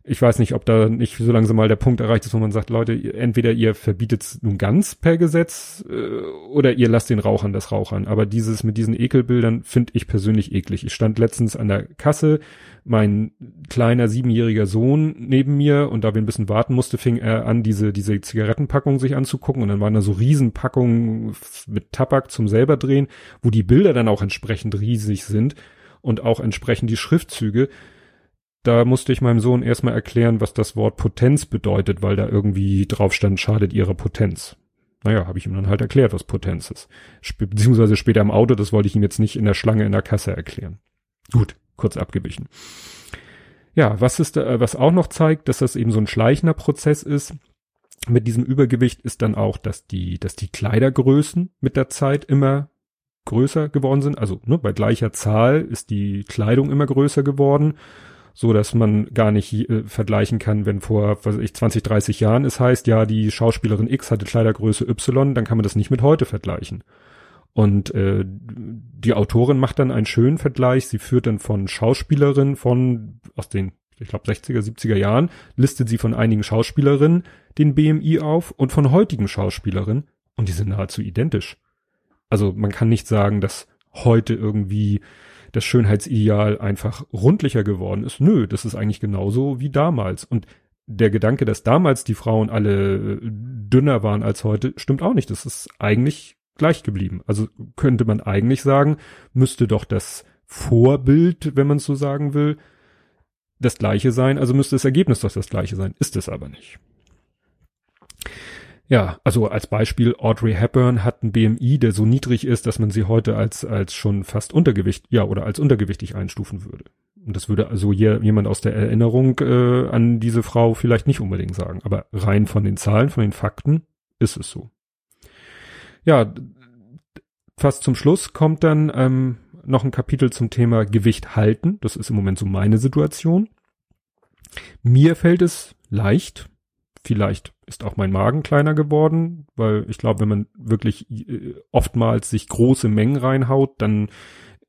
ich weiß nicht, ob da nicht so langsam mal der Punkt erreicht ist, wo man sagt, Leute, entweder ihr verbietet es nun ganz per Gesetz äh, oder ihr lasst den Rauchern das Rauchern. Aber dieses mit diesen Ekelbildern finde ich persönlich eklig. Ich stand letztens an der Kasse, mein kleiner siebenjähriger Sohn neben mir und da wir ein bisschen warten musste, fing er an, diese, diese Zigarettenpackung sich anzugucken und dann waren da so Riesenpackungen mit Tabak zum selber drehen, wo die Bilder dann auch entsprechend riesig sind und auch entsprechend die Schriftzüge da musste ich meinem Sohn erstmal erklären, was das Wort Potenz bedeutet, weil da irgendwie drauf stand, schadet ihrer Potenz. Naja, habe ich ihm dann halt erklärt, was Potenz ist. Sp beziehungsweise später im Auto, das wollte ich ihm jetzt nicht in der Schlange in der Kasse erklären. Gut, kurz abgewichen. Ja, was ist, da, was auch noch zeigt, dass das eben so ein schleichender Prozess ist, mit diesem Übergewicht ist dann auch, dass die, dass die Kleidergrößen mit der Zeit immer größer geworden sind. Also ne, bei gleicher Zahl ist die Kleidung immer größer geworden so dass man gar nicht äh, vergleichen kann, wenn vor, was weiß ich, 20, 30 Jahren es heißt, ja, die Schauspielerin X hatte Kleidergröße Y, dann kann man das nicht mit heute vergleichen. Und äh, die Autorin macht dann einen schönen Vergleich. Sie führt dann von Schauspielerin von aus den, ich glaube, 60er, 70er Jahren, listet sie von einigen Schauspielerinnen den BMI auf und von heutigen Schauspielerinnen und die sind nahezu identisch. Also man kann nicht sagen, dass heute irgendwie das Schönheitsideal einfach rundlicher geworden ist. Nö, das ist eigentlich genauso wie damals. Und der Gedanke, dass damals die Frauen alle äh, dünner waren als heute, stimmt auch nicht. Das ist eigentlich gleich geblieben. Also könnte man eigentlich sagen, müsste doch das Vorbild, wenn man es so sagen will, das gleiche sein. Also müsste das Ergebnis doch das gleiche sein. Ist es aber nicht. Ja, also als Beispiel, Audrey Hepburn hat ein BMI, der so niedrig ist, dass man sie heute als, als schon fast Untergewicht, ja, oder als untergewichtig einstufen würde. Und das würde also je, jemand aus der Erinnerung äh, an diese Frau vielleicht nicht unbedingt sagen. Aber rein von den Zahlen, von den Fakten ist es so. Ja, fast zum Schluss kommt dann ähm, noch ein Kapitel zum Thema Gewicht halten. Das ist im Moment so meine Situation. Mir fällt es leicht, Vielleicht ist auch mein Magen kleiner geworden, weil ich glaube, wenn man wirklich äh, oftmals sich große Mengen reinhaut, dann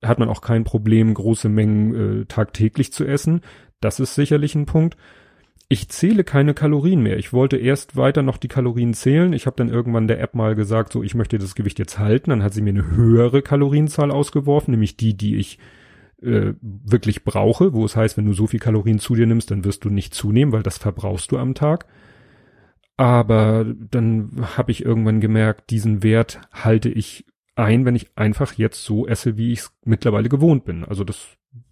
hat man auch kein Problem, große Mengen äh, tagtäglich zu essen. Das ist sicherlich ein Punkt. Ich zähle keine Kalorien mehr. Ich wollte erst weiter noch die Kalorien zählen. Ich habe dann irgendwann der App mal gesagt, so ich möchte das Gewicht jetzt halten. Dann hat sie mir eine höhere Kalorienzahl ausgeworfen, nämlich die, die ich äh, wirklich brauche, wo es heißt, wenn du so viel Kalorien zu dir nimmst, dann wirst du nicht zunehmen, weil das verbrauchst du am Tag. Aber dann habe ich irgendwann gemerkt, diesen Wert halte ich ein, wenn ich einfach jetzt so esse, wie ich es mittlerweile gewohnt bin. Also das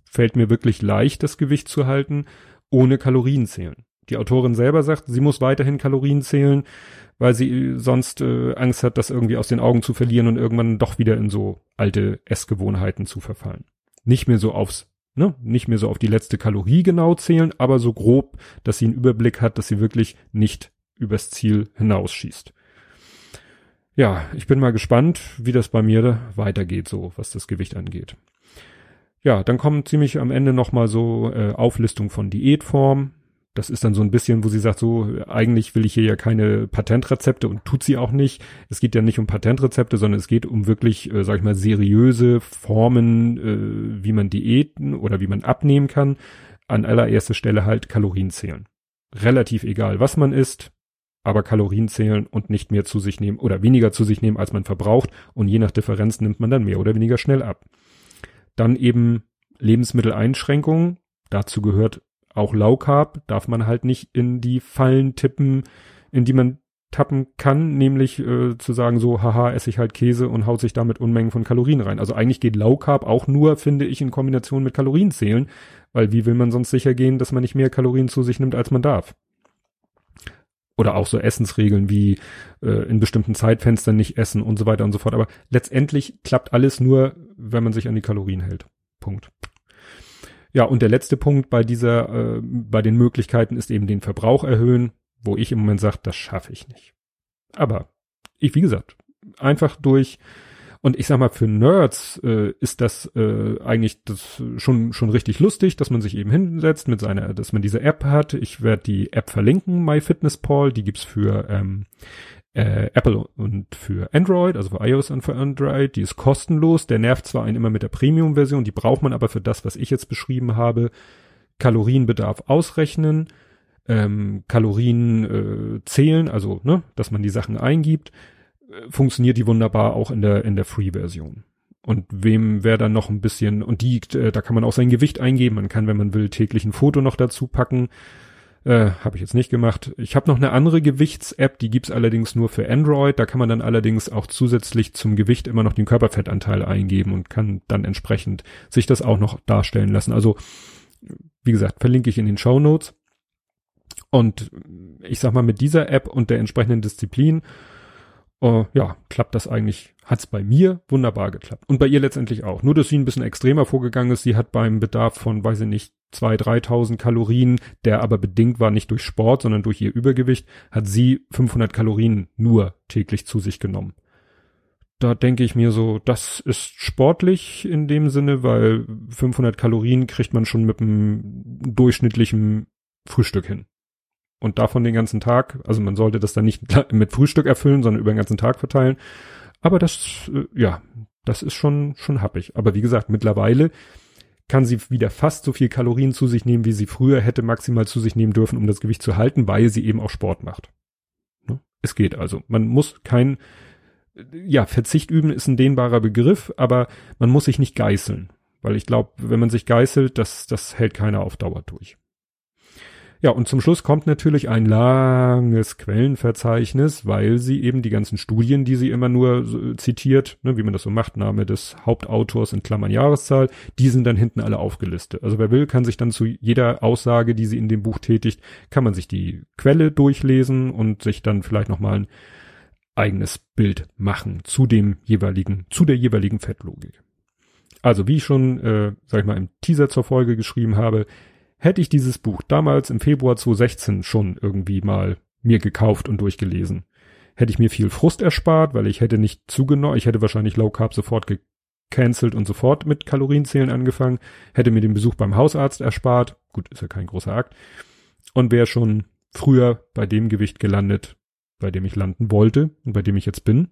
fällt mir wirklich leicht, das Gewicht zu halten, ohne Kalorien zählen. Die Autorin selber sagt, sie muss weiterhin Kalorien zählen, weil sie sonst äh, Angst hat, das irgendwie aus den Augen zu verlieren und irgendwann doch wieder in so alte Essgewohnheiten zu verfallen. Nicht mehr so aufs, ne, nicht mehr so auf die letzte Kalorie genau zählen, aber so grob, dass sie einen Überblick hat, dass sie wirklich nicht übers Ziel hinausschießt. Ja, ich bin mal gespannt, wie das bei mir weitergeht, so was das Gewicht angeht. Ja, dann kommen ziemlich am Ende nochmal so äh, Auflistung von Diätform. Das ist dann so ein bisschen, wo sie sagt, so, eigentlich will ich hier ja keine Patentrezepte und tut sie auch nicht. Es geht ja nicht um Patentrezepte, sondern es geht um wirklich, äh, sag ich mal, seriöse Formen, äh, wie man Diäten oder wie man abnehmen kann. An allererster Stelle halt Kalorien zählen. Relativ egal, was man isst aber Kalorien zählen und nicht mehr zu sich nehmen oder weniger zu sich nehmen, als man verbraucht und je nach Differenz nimmt man dann mehr oder weniger schnell ab. Dann eben Lebensmitteleinschränkungen, dazu gehört auch Low Carb, darf man halt nicht in die Fallen tippen, in die man tappen kann, nämlich äh, zu sagen so, haha, esse ich halt Käse und haut sich damit Unmengen von Kalorien rein. Also eigentlich geht Low Carb auch nur, finde ich, in Kombination mit Kalorien zählen, weil wie will man sonst sicher gehen, dass man nicht mehr Kalorien zu sich nimmt, als man darf? Oder auch so Essensregeln wie äh, in bestimmten Zeitfenstern nicht essen und so weiter und so fort. Aber letztendlich klappt alles nur, wenn man sich an die Kalorien hält. Punkt. Ja, und der letzte Punkt bei dieser, äh, bei den Möglichkeiten ist eben den Verbrauch erhöhen, wo ich im Moment sage, das schaffe ich nicht. Aber ich, wie gesagt, einfach durch und ich sag mal, für Nerds äh, ist das äh, eigentlich das schon schon richtig lustig, dass man sich eben hinsetzt mit seiner, dass man diese App hat. Ich werde die App verlinken, MyFitnessPal, die gibt's für ähm, äh, Apple und für Android, also für iOS und für Android. Die ist kostenlos. Der nervt zwar einen immer mit der Premium-Version, die braucht man aber für das, was ich jetzt beschrieben habe, Kalorienbedarf ausrechnen, ähm, Kalorien äh, zählen, also ne, dass man die Sachen eingibt funktioniert die wunderbar auch in der, in der Free-Version. Und wem wäre dann noch ein bisschen, und die, äh, da kann man auch sein Gewicht eingeben. Man kann, wenn man will, täglich ein Foto noch dazu packen. Äh, habe ich jetzt nicht gemacht. Ich habe noch eine andere Gewichts-App, die gibt's allerdings nur für Android. Da kann man dann allerdings auch zusätzlich zum Gewicht immer noch den Körperfettanteil eingeben und kann dann entsprechend sich das auch noch darstellen lassen. Also, wie gesagt, verlinke ich in den Show Notes. Und ich sag mal, mit dieser App und der entsprechenden Disziplin äh, ja, klappt das eigentlich, hat's bei mir wunderbar geklappt. Und bei ihr letztendlich auch. Nur, dass sie ein bisschen extremer vorgegangen ist. Sie hat beim Bedarf von, weiß ich nicht, zwei, dreitausend Kalorien, der aber bedingt war nicht durch Sport, sondern durch ihr Übergewicht, hat sie 500 Kalorien nur täglich zu sich genommen. Da denke ich mir so, das ist sportlich in dem Sinne, weil 500 Kalorien kriegt man schon mit einem durchschnittlichen Frühstück hin und davon den ganzen Tag, also man sollte das dann nicht mit Frühstück erfüllen, sondern über den ganzen Tag verteilen. Aber das, äh, ja, das ist schon, schon happig. Aber wie gesagt, mittlerweile kann sie wieder fast so viel Kalorien zu sich nehmen, wie sie früher hätte maximal zu sich nehmen dürfen, um das Gewicht zu halten, weil sie eben auch Sport macht. Ne? Es geht also. Man muss kein, ja, Verzicht üben ist ein dehnbarer Begriff, aber man muss sich nicht geißeln. Weil ich glaube, wenn man sich geißelt, das, das hält keiner auf Dauer durch. Ja, und zum Schluss kommt natürlich ein langes Quellenverzeichnis, weil sie eben die ganzen Studien, die sie immer nur so zitiert, ne, wie man das so macht, Name des Hauptautors in Klammern Jahreszahl, die sind dann hinten alle aufgelistet. Also wer will, kann sich dann zu jeder Aussage, die sie in dem Buch tätigt, kann man sich die Quelle durchlesen und sich dann vielleicht nochmal ein eigenes Bild machen zu dem jeweiligen, zu der jeweiligen Fettlogik. Also wie ich schon, äh, sag ich mal, im Teaser zur Folge geschrieben habe, hätte ich dieses Buch damals im Februar 2016 schon irgendwie mal mir gekauft und durchgelesen, hätte ich mir viel Frust erspart, weil ich hätte nicht zugenommen, ich hätte wahrscheinlich Low Carb sofort gecancelt und sofort mit Kalorienzählen angefangen, hätte mir den Besuch beim Hausarzt erspart, gut, ist ja kein großer Akt, und wäre schon früher bei dem Gewicht gelandet, bei dem ich landen wollte und bei dem ich jetzt bin.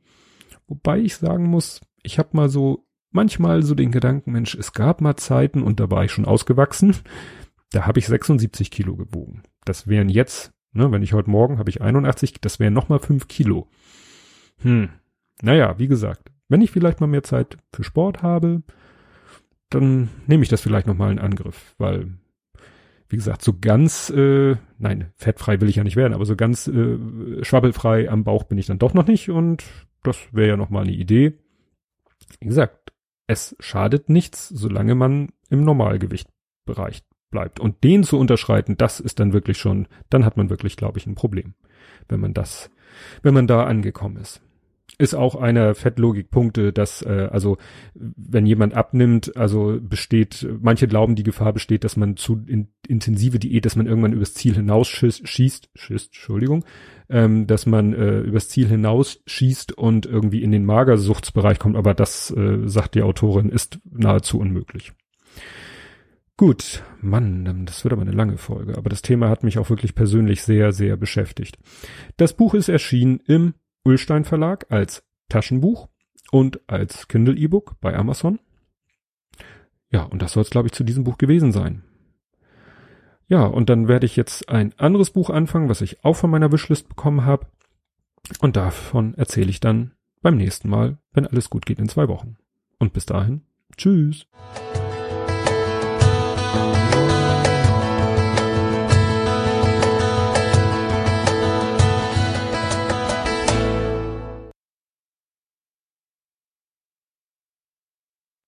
Wobei ich sagen muss, ich habe mal so manchmal so den Gedanken, Mensch, es gab mal Zeiten und da war ich schon ausgewachsen. Da habe ich 76 Kilo gewogen. Das wären jetzt, ne, wenn ich heute Morgen habe ich 81, das wären noch mal 5 Kilo. Hm. Naja, wie gesagt, wenn ich vielleicht mal mehr Zeit für Sport habe, dann nehme ich das vielleicht noch mal in Angriff, weil wie gesagt, so ganz, äh, nein, fettfrei will ich ja nicht werden, aber so ganz äh, schwabbelfrei am Bauch bin ich dann doch noch nicht und das wäre ja noch mal eine Idee. Wie gesagt, es schadet nichts, solange man im Normalgewichtbereich bleibt. Und den zu unterschreiten, das ist dann wirklich schon, dann hat man wirklich, glaube ich, ein Problem, wenn man das, wenn man da angekommen ist ist auch einer Fettlogikpunkte, dass äh, also wenn jemand abnimmt, also besteht, manche glauben, die Gefahr besteht, dass man zu in, intensive Diät, dass man irgendwann übers Ziel hinaus schießt, schießt, schießt Entschuldigung, ähm, dass man äh, übers Ziel hinaus schießt und irgendwie in den Magersuchtsbereich kommt, aber das, äh, sagt die Autorin, ist nahezu unmöglich. Gut, Mann, das wird aber eine lange Folge, aber das Thema hat mich auch wirklich persönlich sehr, sehr beschäftigt. Das Buch ist erschienen im Ullstein Verlag als Taschenbuch und als Kindle E-Book bei Amazon. Ja, und das soll es, glaube ich, zu diesem Buch gewesen sein. Ja, und dann werde ich jetzt ein anderes Buch anfangen, was ich auch von meiner Wishlist bekommen habe. Und davon erzähle ich dann beim nächsten Mal, wenn alles gut geht in zwei Wochen. Und bis dahin, tschüss. Música